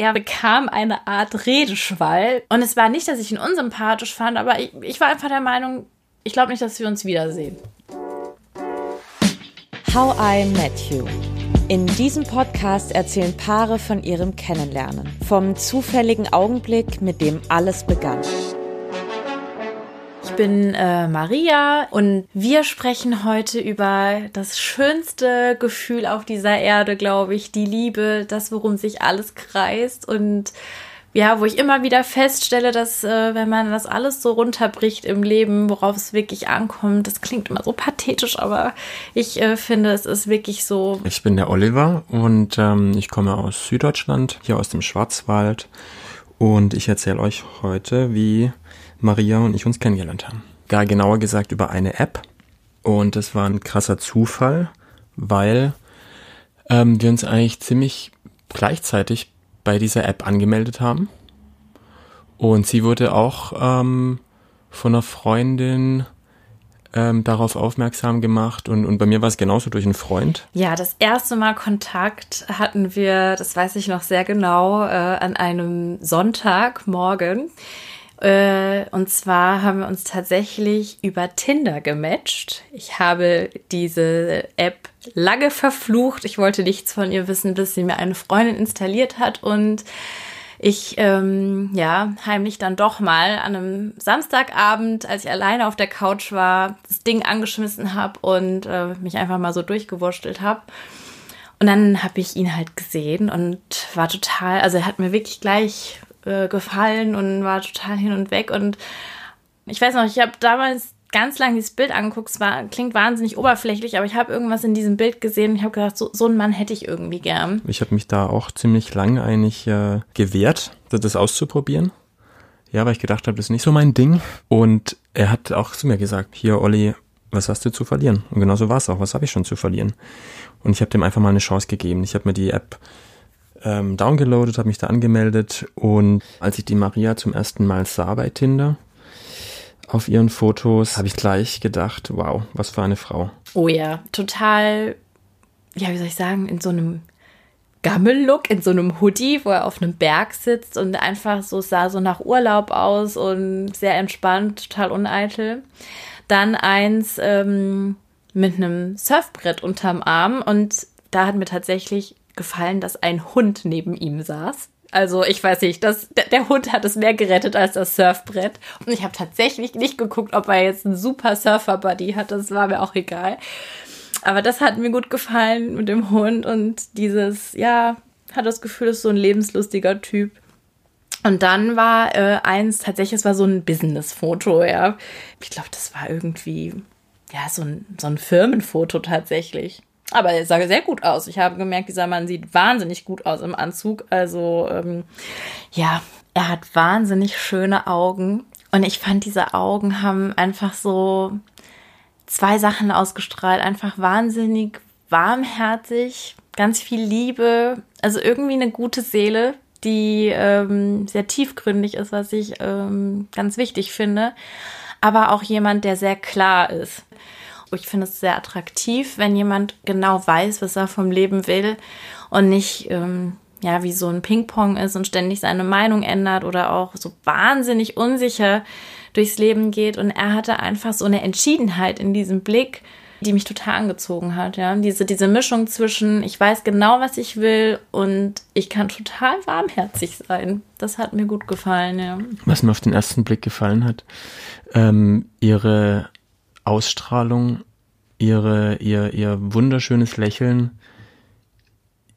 er bekam eine Art Redeschwall. Und es war nicht, dass ich ihn unsympathisch fand, aber ich, ich war einfach der Meinung, ich glaube nicht, dass wir uns wiedersehen. How I Met You. In diesem Podcast erzählen Paare von ihrem Kennenlernen, vom zufälligen Augenblick, mit dem alles begann. Ich bin äh, Maria und wir sprechen heute über das schönste Gefühl auf dieser Erde, glaube ich, die Liebe, das, worum sich alles kreist und ja, wo ich immer wieder feststelle, dass äh, wenn man das alles so runterbricht im Leben, worauf es wirklich ankommt, das klingt immer so pathetisch, aber ich äh, finde, es ist wirklich so. Ich bin der Oliver und ähm, ich komme aus Süddeutschland, hier aus dem Schwarzwald und ich erzähle euch heute, wie Maria und ich uns kennengelernt haben. Gar genauer gesagt über eine App und das war ein krasser Zufall, weil ähm, wir uns eigentlich ziemlich gleichzeitig bei dieser App angemeldet haben. Und sie wurde auch ähm, von einer Freundin ähm, darauf aufmerksam gemacht und, und bei mir war es genauso durch einen Freund. Ja, das erste Mal Kontakt hatten wir, das weiß ich noch sehr genau, äh, an einem Sonntagmorgen. Äh, und zwar haben wir uns tatsächlich über Tinder gematcht. Ich habe diese App lange verflucht. Ich wollte nichts von ihr wissen, bis sie mir eine Freundin installiert hat und ich ähm, ja heimlich dann doch mal an einem Samstagabend, als ich alleine auf der Couch war, das Ding angeschmissen habe und äh, mich einfach mal so durchgewurschtelt habe. Und dann habe ich ihn halt gesehen und war total, also er hat mir wirklich gleich äh, gefallen und war total hin und weg. Und ich weiß noch, ich habe damals ganz lange dieses Bild angeguckt. Es war, klingt wahnsinnig oberflächlich, aber ich habe irgendwas in diesem Bild gesehen und ich habe gedacht, so, so einen Mann hätte ich irgendwie gern. Ich habe mich da auch ziemlich lange eigentlich äh, gewehrt, das auszuprobieren. Ja, weil ich gedacht habe, das ist nicht so mein Ding. Und er hat auch zu mir gesagt, hier Olli, was hast du zu verlieren? Und genau so war es auch, was habe ich schon zu verlieren? Und ich habe dem einfach mal eine Chance gegeben. Ich habe mir die App ähm, downgeloadet, habe mich da angemeldet und als ich die Maria zum ersten Mal sah bei Tinder, auf ihren Fotos, habe ich gleich gedacht, wow, was für eine Frau. Oh ja, total, ja, wie soll ich sagen, in so einem Gammel-Look, in so einem Hoodie, wo er auf einem Berg sitzt und einfach so sah so nach Urlaub aus und sehr entspannt, total uneitel. Dann eins ähm, mit einem Surfbrett unterm Arm und da hat mir tatsächlich gefallen, dass ein Hund neben ihm saß. Also ich weiß nicht, das, der, der Hund hat es mehr gerettet als das Surfbrett. Und ich habe tatsächlich nicht geguckt, ob er jetzt einen super Surfer-Buddy hat. Das war mir auch egal. Aber das hat mir gut gefallen mit dem Hund und dieses, ja, hat das Gefühl, ist so ein lebenslustiger Typ. Und dann war äh, eins, tatsächlich, es war so ein Business-Foto, ja. Ich glaube, das war irgendwie, ja, so ein, so ein Firmenfoto tatsächlich. Aber er sah sehr gut aus. Ich habe gemerkt, dieser Mann sieht wahnsinnig gut aus im Anzug. Also, ähm, ja, er hat wahnsinnig schöne Augen. Und ich fand, diese Augen haben einfach so zwei Sachen ausgestrahlt. Einfach wahnsinnig warmherzig, ganz viel Liebe. Also irgendwie eine gute Seele, die ähm, sehr tiefgründig ist, was ich ähm, ganz wichtig finde. Aber auch jemand, der sehr klar ist. Ich finde es sehr attraktiv, wenn jemand genau weiß, was er vom Leben will und nicht ähm, ja wie so ein Ping-Pong ist und ständig seine Meinung ändert oder auch so wahnsinnig unsicher durchs Leben geht. Und er hatte einfach so eine Entschiedenheit in diesem Blick, die mich total angezogen hat. Ja, diese diese Mischung zwischen ich weiß genau, was ich will und ich kann total warmherzig sein. Das hat mir gut gefallen. Ja. Was mir auf den ersten Blick gefallen hat, ähm, ihre Ausstrahlung, ihre, ihr, ihr wunderschönes Lächeln,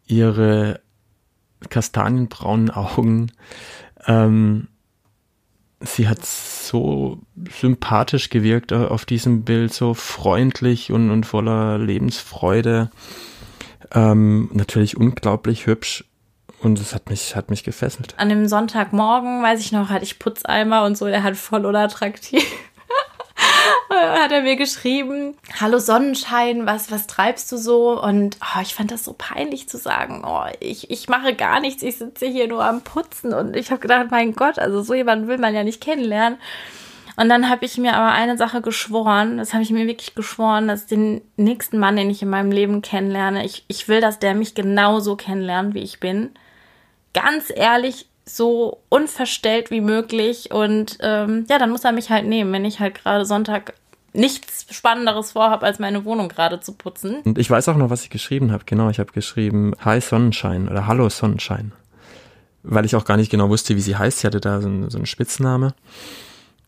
ihre kastanienbraunen Augen. Ähm, sie hat so sympathisch gewirkt auf diesem Bild, so freundlich und, und voller Lebensfreude. Ähm, natürlich unglaublich hübsch. Und es hat mich, hat mich gefesselt. An dem Sonntagmorgen, weiß ich noch, hatte ich Putzeimer und so, der hat voll unattraktiv hat er mir geschrieben, hallo Sonnenschein, was, was treibst du so? Und oh, ich fand das so peinlich zu sagen, oh, ich, ich mache gar nichts, ich sitze hier nur am Putzen. Und ich habe gedacht, mein Gott, also so jemanden will man ja nicht kennenlernen. Und dann habe ich mir aber eine Sache geschworen, das habe ich mir wirklich geschworen, dass den nächsten Mann, den ich in meinem Leben kennenlerne, ich, ich will, dass der mich genauso kennenlernt, wie ich bin. ganz ehrlich so unverstellt wie möglich. Und ähm, ja, dann muss er mich halt nehmen, wenn ich halt gerade Sonntag nichts Spannenderes vorhabe, als meine Wohnung gerade zu putzen. Und ich weiß auch noch, was ich geschrieben habe. Genau, ich habe geschrieben Hi Sonnenschein oder Hallo Sonnenschein. Weil ich auch gar nicht genau wusste, wie sie heißt. Sie hatte da so einen, so einen Spitzname.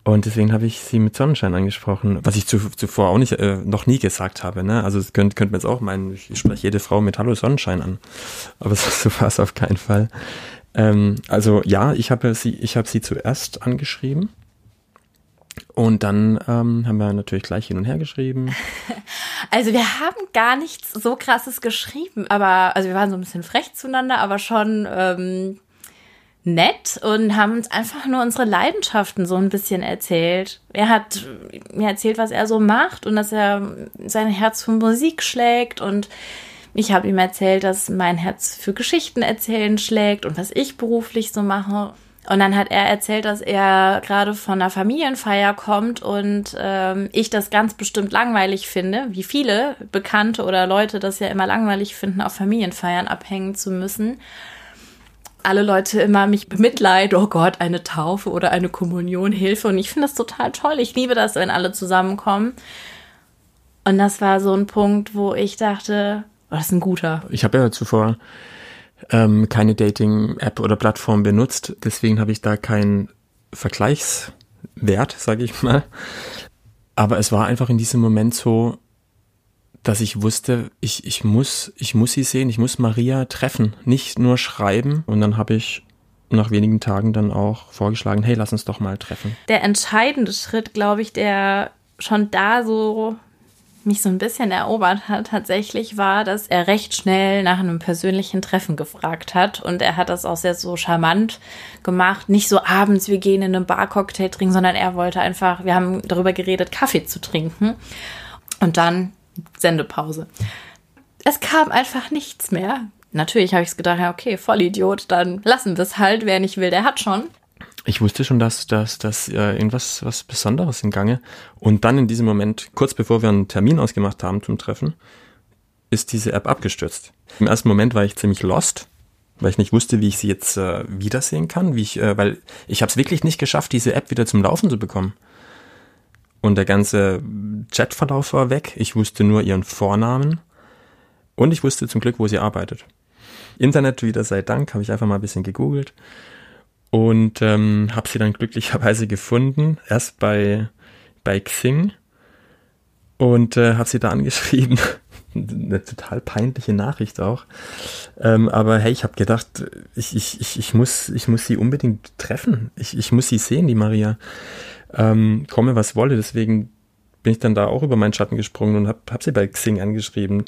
Und deswegen habe ich sie mit Sonnenschein angesprochen, was ich zu, zuvor auch nicht, äh, noch nie gesagt habe. Ne? Also das könnt, könnt man jetzt auch meinen, ich spreche jede Frau mit Hallo Sonnenschein an. Aber so war es auf keinen Fall. Ähm, also ja, ich habe sie, ich habe sie zuerst angeschrieben. Und dann ähm, haben wir natürlich gleich hin und her geschrieben. Also wir haben gar nichts so krasses geschrieben, aber also wir waren so ein bisschen frech zueinander, aber schon ähm, nett und haben uns einfach nur unsere Leidenschaften so ein bisschen erzählt. Er hat mir erzählt, was er so macht und dass er sein Herz für Musik schlägt und ich habe ihm erzählt, dass mein Herz für Geschichten erzählen schlägt und was ich beruflich so mache. Und dann hat er erzählt, dass er gerade von einer Familienfeier kommt und ähm, ich das ganz bestimmt langweilig finde, wie viele Bekannte oder Leute das ja immer langweilig finden, auf Familienfeiern abhängen zu müssen alle Leute immer mich bemitleiden, oh Gott, eine Taufe oder eine Kommunion, Hilfe. Und ich finde das total toll. Ich liebe das, wenn alle zusammenkommen. Und das war so ein Punkt, wo ich dachte, oh, das ist ein guter. Ich habe ja zuvor ähm, keine Dating-App oder Plattform benutzt. Deswegen habe ich da keinen Vergleichswert, sage ich mal. Aber es war einfach in diesem Moment so, dass ich wusste, ich, ich, muss, ich muss sie sehen, ich muss Maria treffen, nicht nur schreiben. Und dann habe ich nach wenigen Tagen dann auch vorgeschlagen, hey, lass uns doch mal treffen. Der entscheidende Schritt, glaube ich, der schon da so mich so ein bisschen erobert hat, tatsächlich war, dass er recht schnell nach einem persönlichen Treffen gefragt hat. Und er hat das auch sehr so charmant gemacht. Nicht so abends, wir gehen in einen Bar-Cocktail trinken, sondern er wollte einfach, wir haben darüber geredet, Kaffee zu trinken. Und dann Sendepause. Es kam einfach nichts mehr. Natürlich habe ich gedacht, ja, okay, Vollidiot, dann lassen wir es halt. Wer nicht will, der hat schon. Ich wusste schon, dass, dass, dass äh, irgendwas was Besonderes im Gange. Und dann in diesem Moment, kurz bevor wir einen Termin ausgemacht haben zum Treffen, ist diese App abgestürzt. Im ersten Moment war ich ziemlich lost, weil ich nicht wusste, wie ich sie jetzt äh, wiedersehen kann, wie ich, äh, weil ich habe es wirklich nicht geschafft, diese App wieder zum Laufen zu bekommen. Und der ganze Chatverlauf war weg. Ich wusste nur ihren Vornamen. Und ich wusste zum Glück, wo sie arbeitet. Internet wieder sei Dank, habe ich einfach mal ein bisschen gegoogelt und ähm, habe sie dann glücklicherweise gefunden. Erst bei, bei Xing und äh, habe sie da angeschrieben. Eine total peinliche Nachricht auch. Ähm, aber hey, ich habe gedacht, ich, ich, ich, ich, muss, ich muss sie unbedingt treffen. Ich, ich muss sie sehen, die Maria ähm, komme was wolle. Deswegen bin ich dann da auch über meinen Schatten gesprungen und habe hab sie bei Xing angeschrieben.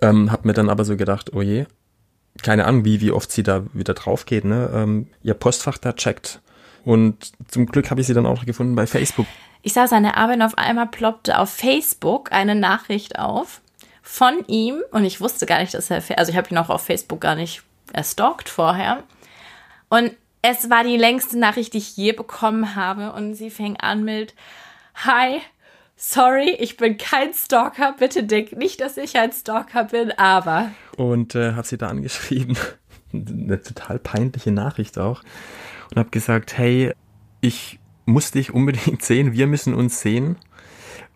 Ähm, hab mir dann aber so gedacht, oh je, keine Ahnung, wie, wie oft sie da wieder drauf geht, ne? Ähm, ihr Postfach da checkt. Und zum Glück habe ich sie dann auch gefunden bei Facebook. Ich an der Arbeit und auf einmal ploppte auf Facebook eine Nachricht auf von ihm und ich wusste gar nicht, dass er, also ich habe ihn auch auf Facebook gar nicht erstalkt vorher. Und es war die längste Nachricht, die ich je bekommen habe. Und sie fing an mit Hi, sorry, ich bin kein Stalker. Bitte denk nicht, dass ich ein Stalker bin, aber. Und äh, habe sie da angeschrieben. Eine total peinliche Nachricht auch. Und habe gesagt, hey, ich muss dich unbedingt sehen, wir müssen uns sehen.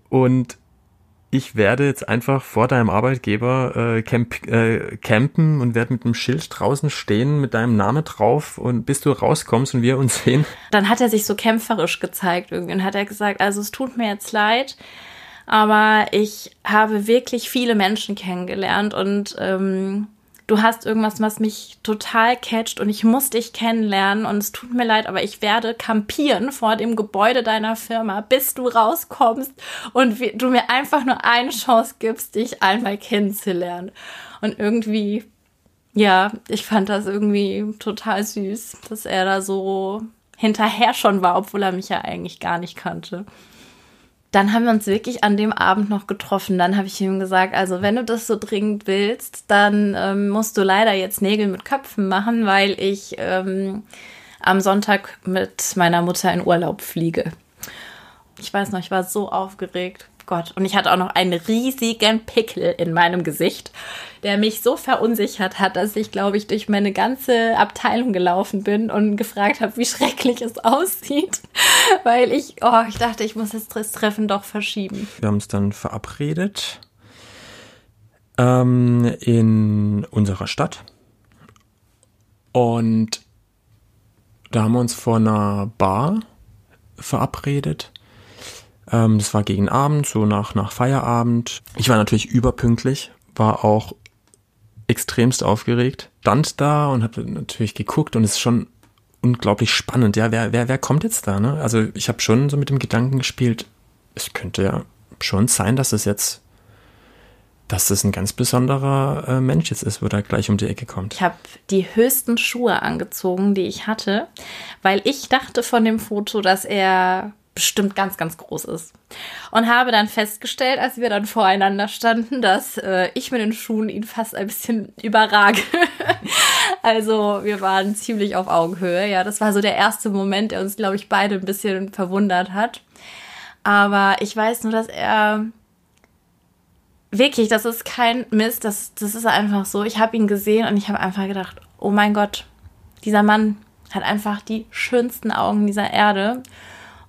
Und ich werde jetzt einfach vor deinem Arbeitgeber äh, camp, äh, campen und werde mit einem Schild draußen stehen mit deinem Namen drauf und bis du rauskommst und wir uns sehen. Dann hat er sich so kämpferisch gezeigt irgendwie und hat er gesagt, also es tut mir jetzt leid, aber ich habe wirklich viele Menschen kennengelernt und ähm, du hast irgendwas, was mich total catcht und ich muss dich kennenlernen und es tut mir leid, aber ich werde kampieren vor dem Gebäude deiner Firma, bis du rauskommst und du mir einfach nur eine Chance gibst, dich einmal kennenzulernen. Und irgendwie, ja, ich fand das irgendwie total süß, dass er da so hinterher schon war, obwohl er mich ja eigentlich gar nicht kannte dann haben wir uns wirklich an dem Abend noch getroffen. Dann habe ich ihm gesagt, also wenn du das so dringend willst, dann ähm, musst du leider jetzt Nägel mit Köpfen machen, weil ich ähm, am Sonntag mit meiner Mutter in Urlaub fliege. Ich weiß noch, ich war so aufgeregt. Gott. Und ich hatte auch noch einen riesigen Pickel in meinem Gesicht, der mich so verunsichert hat, dass ich, glaube ich, durch meine ganze Abteilung gelaufen bin und gefragt habe, wie schrecklich es aussieht. Weil ich, oh, ich dachte, ich muss das Treffen doch verschieben. Wir haben uns dann verabredet ähm, in unserer Stadt. Und da haben wir uns vor einer Bar verabredet. Ähm, das war gegen Abend, so nach, nach Feierabend. Ich war natürlich überpünktlich, war auch extremst aufgeregt, stand da und habe natürlich geguckt und es ist schon unglaublich spannend. Ja, wer, wer, wer kommt jetzt da? Ne? Also ich habe schon so mit dem Gedanken gespielt, es könnte ja schon sein, dass es jetzt dass das ein ganz besonderer äh, Mensch jetzt ist, wo er gleich um die Ecke kommt. Ich habe die höchsten Schuhe angezogen, die ich hatte, weil ich dachte von dem Foto, dass er bestimmt ganz, ganz groß ist. Und habe dann festgestellt, als wir dann voreinander standen, dass äh, ich mit den Schuhen ihn fast ein bisschen überrage. also wir waren ziemlich auf Augenhöhe. Ja, das war so der erste Moment, der uns, glaube ich, beide ein bisschen verwundert hat. Aber ich weiß nur, dass er wirklich, das ist kein Mist, das, das ist einfach so. Ich habe ihn gesehen und ich habe einfach gedacht, oh mein Gott, dieser Mann hat einfach die schönsten Augen dieser Erde.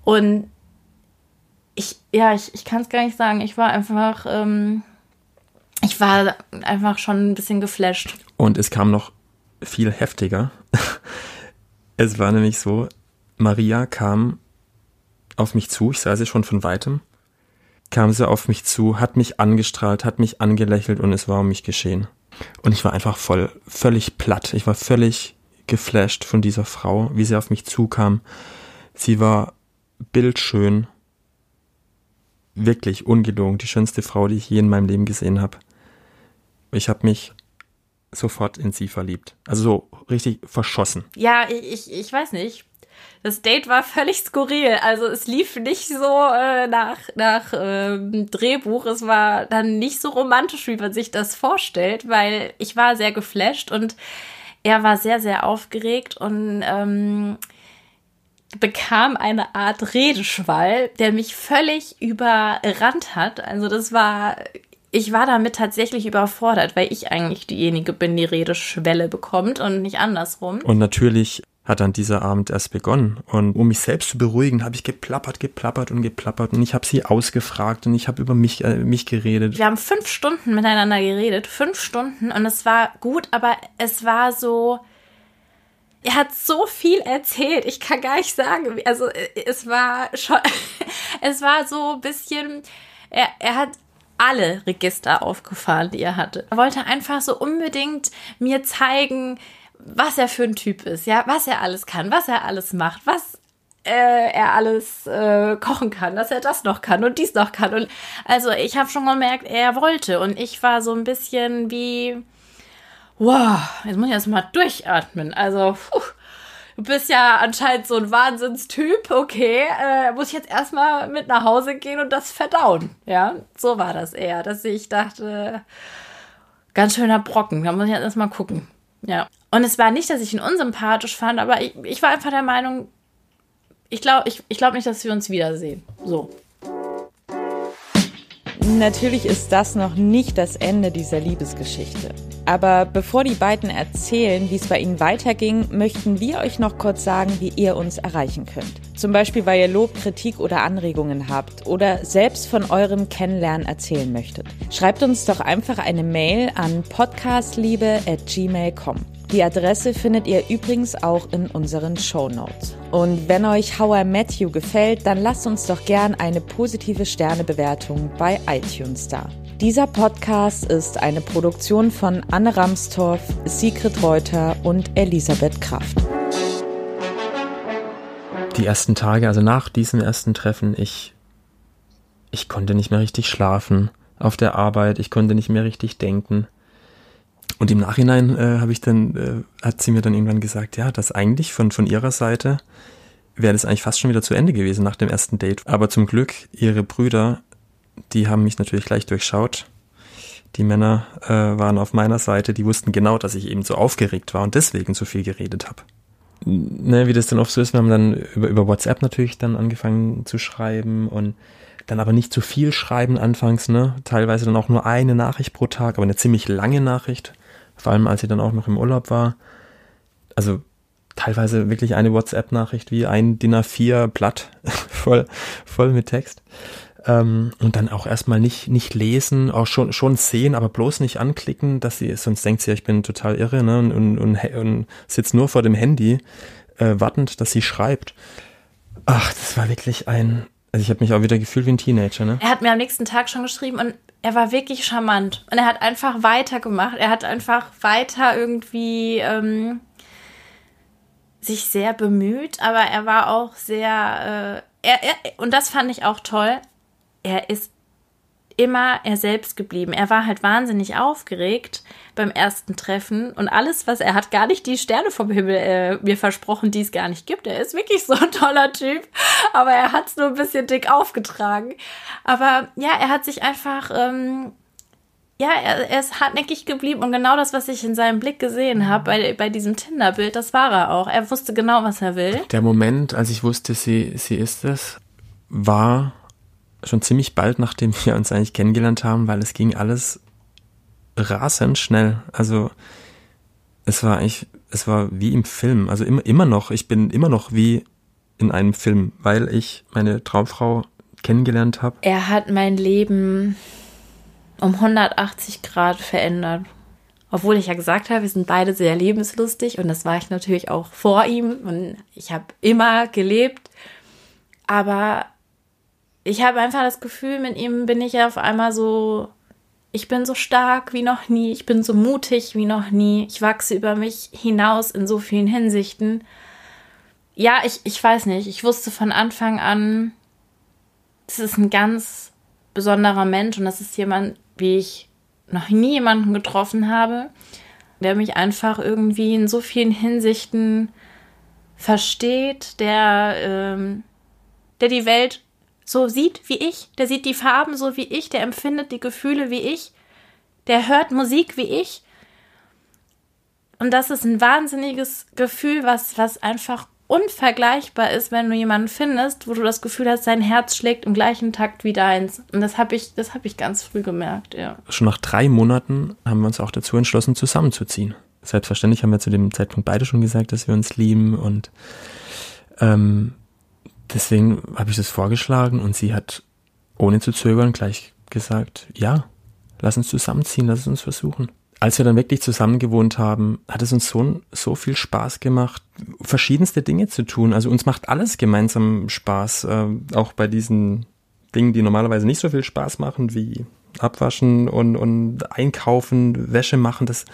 Und ich, ja, ich, ich kann es gar nicht sagen. Ich war einfach, ähm, ich war einfach schon ein bisschen geflasht. Und es kam noch viel heftiger. es war nämlich so, Maria kam auf mich zu, ich sah sie schon von weitem kam sie auf mich zu, hat mich angestrahlt, hat mich angelächelt und es war um mich geschehen. Und ich war einfach voll, völlig platt. Ich war völlig geflasht von dieser Frau, wie sie auf mich zukam. Sie war bildschön. Wirklich ungelogen, die schönste Frau, die ich je in meinem Leben gesehen habe. Ich habe mich sofort in sie verliebt. Also so richtig verschossen. Ja, ich, ich weiß nicht das Date war völlig skurril. Also es lief nicht so äh, nach, nach ähm, Drehbuch. Es war dann nicht so romantisch, wie man sich das vorstellt, weil ich war sehr geflasht und er war sehr, sehr aufgeregt und ähm, bekam eine Art Redeschwall, der mich völlig überrannt hat. Also das war ich war damit tatsächlich überfordert, weil ich eigentlich diejenige bin, die Redeschwelle bekommt und nicht andersrum. Und natürlich hat dann dieser Abend erst begonnen. Und um mich selbst zu beruhigen, habe ich geplappert, geplappert und geplappert. Und ich habe sie ausgefragt und ich habe über mich, äh, mich geredet. Wir haben fünf Stunden miteinander geredet, fünf Stunden. Und es war gut, aber es war so. Er hat so viel erzählt. Ich kann gar nicht sagen. Also es war schon. es war so ein bisschen. Er, er hat alle Register aufgefahren, die er hatte. Er wollte einfach so unbedingt mir zeigen, was er für ein Typ ist, ja, was er alles kann, was er alles macht, was äh, er alles äh, kochen kann, dass er das noch kann und dies noch kann. Und also ich habe schon gemerkt, er wollte. Und ich war so ein bisschen wie, wow, jetzt muss ich erst mal durchatmen. Also, puh, du bist ja anscheinend so ein Wahnsinnstyp, okay, äh, muss ich jetzt erstmal mit nach Hause gehen und das verdauen. Ja, so war das eher, dass ich dachte, ganz schöner Brocken, da muss ich jetzt erstmal gucken. Ja. Und es war nicht, dass ich ihn unsympathisch fand, aber ich, ich war einfach der Meinung, ich glaube ich, ich glaub nicht, dass wir uns wiedersehen. So. Natürlich ist das noch nicht das Ende dieser Liebesgeschichte. Aber bevor die beiden erzählen, wie es bei ihnen weiterging, möchten wir euch noch kurz sagen, wie ihr uns erreichen könnt. Zum Beispiel, weil ihr Lob, Kritik oder Anregungen habt oder selbst von eurem Kennenlernen erzählen möchtet. Schreibt uns doch einfach eine Mail an podcastliebe@gmail.com. Die Adresse findet ihr übrigens auch in unseren Show Notes. Und wenn euch How I Met You gefällt, dann lasst uns doch gern eine positive Sternebewertung bei iTunes da. Dieser Podcast ist eine Produktion von Anne Ramstorff, Sigrid Reuter und Elisabeth Kraft. Die ersten Tage, also nach diesem ersten Treffen, ich, ich konnte nicht mehr richtig schlafen auf der Arbeit, ich konnte nicht mehr richtig denken. Und im Nachhinein äh, habe ich dann, äh, hat sie mir dann irgendwann gesagt, ja, dass eigentlich von, von ihrer Seite wäre das eigentlich fast schon wieder zu Ende gewesen nach dem ersten Date. Aber zum Glück, ihre Brüder die haben mich natürlich gleich durchschaut. Die Männer äh, waren auf meiner Seite, die wussten genau, dass ich eben so aufgeregt war und deswegen so viel geredet habe. Ne, wie das dann oft so ist, wir haben dann über, über WhatsApp natürlich dann angefangen zu schreiben und dann aber nicht zu viel schreiben anfangs, ne? Teilweise dann auch nur eine Nachricht pro Tag, aber eine ziemlich lange Nachricht, vor allem als sie dann auch noch im Urlaub war. Also teilweise wirklich eine WhatsApp-Nachricht wie ein DIN A4-Blatt voll, voll mit Text. Ähm, und dann auch erstmal nicht, nicht lesen, auch schon, schon sehen, aber bloß nicht anklicken, dass sie, sonst denkt sie ja, ich bin total irre, ne, und, und, und, und sitzt nur vor dem Handy, äh, wartend, dass sie schreibt. Ach, das war wirklich ein, also ich habe mich auch wieder gefühlt wie ein Teenager, ne? Er hat mir am nächsten Tag schon geschrieben und er war wirklich charmant. Und er hat einfach weitergemacht. Er hat einfach weiter irgendwie ähm, sich sehr bemüht, aber er war auch sehr, äh, er, er, und das fand ich auch toll, er ist immer er selbst geblieben. Er war halt wahnsinnig aufgeregt beim ersten Treffen und alles, was er hat, gar nicht die Sterne vom Himmel äh, mir versprochen, die es gar nicht gibt. Er ist wirklich so ein toller Typ, aber er hat es nur ein bisschen dick aufgetragen. Aber ja, er hat sich einfach ähm, ja, er, er, ist hartnäckig geblieben und genau das, was ich in seinem Blick gesehen habe bei, bei diesem Tinder-Bild, das war er auch. Er wusste genau, was er will. Der Moment, als ich wusste, sie, sie ist es, war schon ziemlich bald, nachdem wir uns eigentlich kennengelernt haben, weil es ging alles rasend schnell. Also es war eigentlich, es war wie im Film. Also immer, immer noch, ich bin immer noch wie in einem Film, weil ich meine Traumfrau kennengelernt habe. Er hat mein Leben um 180 Grad verändert. Obwohl ich ja gesagt habe, wir sind beide sehr lebenslustig und das war ich natürlich auch vor ihm und ich habe immer gelebt. Aber ich habe einfach das Gefühl, mit ihm bin ich auf einmal so, ich bin so stark wie noch nie, ich bin so mutig wie noch nie, ich wachse über mich hinaus in so vielen Hinsichten. Ja, ich, ich weiß nicht, ich wusste von Anfang an, das ist ein ganz besonderer Mensch und das ist jemand, wie ich noch nie jemanden getroffen habe, der mich einfach irgendwie in so vielen Hinsichten versteht, der, ähm, der die Welt so sieht wie ich, der sieht die Farben so wie ich, der empfindet die Gefühle wie ich, der hört Musik wie ich. Und das ist ein wahnsinniges Gefühl, was, was einfach unvergleichbar ist, wenn du jemanden findest, wo du das Gefühl hast, sein Herz schlägt im gleichen Takt wie deins. Und das habe ich, das ich ganz früh gemerkt, ja. Schon nach drei Monaten haben wir uns auch dazu entschlossen, zusammenzuziehen. Selbstverständlich haben wir zu dem Zeitpunkt beide schon gesagt, dass wir uns lieben und ähm, deswegen habe ich das vorgeschlagen und sie hat ohne zu zögern gleich gesagt, ja, lass uns zusammenziehen, lass uns versuchen. Als wir dann wirklich zusammen gewohnt haben, hat es uns so, so viel Spaß gemacht, verschiedenste Dinge zu tun. Also uns macht alles gemeinsam Spaß, äh, auch bei diesen Dingen, die normalerweise nicht so viel Spaß machen, wie Abwaschen und, und Einkaufen, Wäsche machen. Das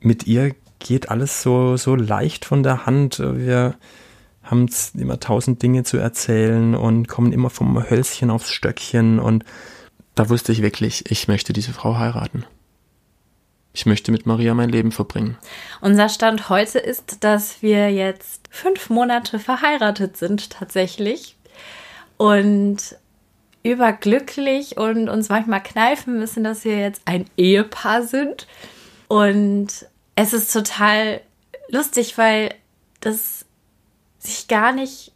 mit ihr geht alles so, so leicht von der Hand. Wir, haben immer tausend Dinge zu erzählen und kommen immer vom Hölzchen aufs Stöckchen und da wusste ich wirklich, ich möchte diese Frau heiraten. Ich möchte mit Maria mein Leben verbringen. Unser Stand heute ist, dass wir jetzt fünf Monate verheiratet sind tatsächlich und überglücklich und uns manchmal kneifen müssen, dass wir jetzt ein Ehepaar sind. Und es ist total lustig, weil das sich gar nicht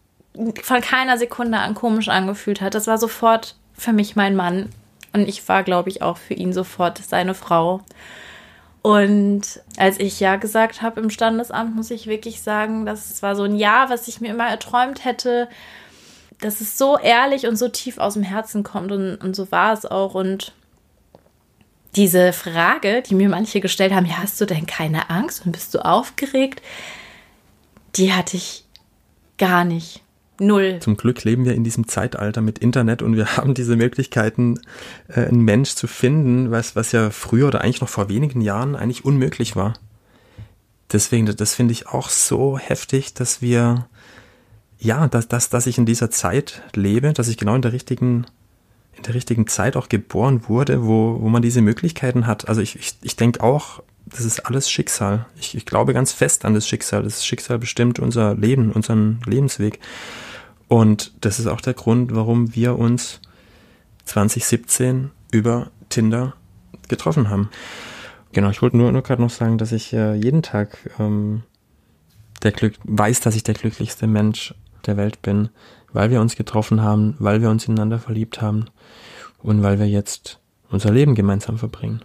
von keiner Sekunde an komisch angefühlt hat. Das war sofort für mich mein Mann. Und ich war, glaube ich, auch für ihn sofort seine Frau. Und als ich Ja gesagt habe im Standesamt, muss ich wirklich sagen, das war so ein Ja, was ich mir immer erträumt hätte, dass es so ehrlich und so tief aus dem Herzen kommt. Und, und so war es auch. Und diese Frage, die mir manche gestellt haben, ja, hast du denn keine Angst und bist du aufgeregt? Die hatte ich Gar nicht. Null. Zum Glück leben wir in diesem Zeitalter mit Internet und wir haben diese Möglichkeiten, äh, einen Mensch zu finden, was, was ja früher oder eigentlich noch vor wenigen Jahren eigentlich unmöglich war. Deswegen, das finde ich auch so heftig, dass wir, ja, dass, dass, dass ich in dieser Zeit lebe, dass ich genau in der richtigen, in der richtigen Zeit auch geboren wurde, wo, wo man diese Möglichkeiten hat. Also ich, ich, ich denke auch, das ist alles Schicksal. Ich, ich glaube ganz fest an das Schicksal. Das Schicksal bestimmt unser Leben, unseren Lebensweg. Und das ist auch der Grund, warum wir uns 2017 über Tinder getroffen haben. Genau, ich wollte nur, nur gerade noch sagen, dass ich äh, jeden Tag ähm, der Glück weiß, dass ich der glücklichste Mensch der Welt bin, weil wir uns getroffen haben, weil wir uns ineinander verliebt haben und weil wir jetzt unser Leben gemeinsam verbringen.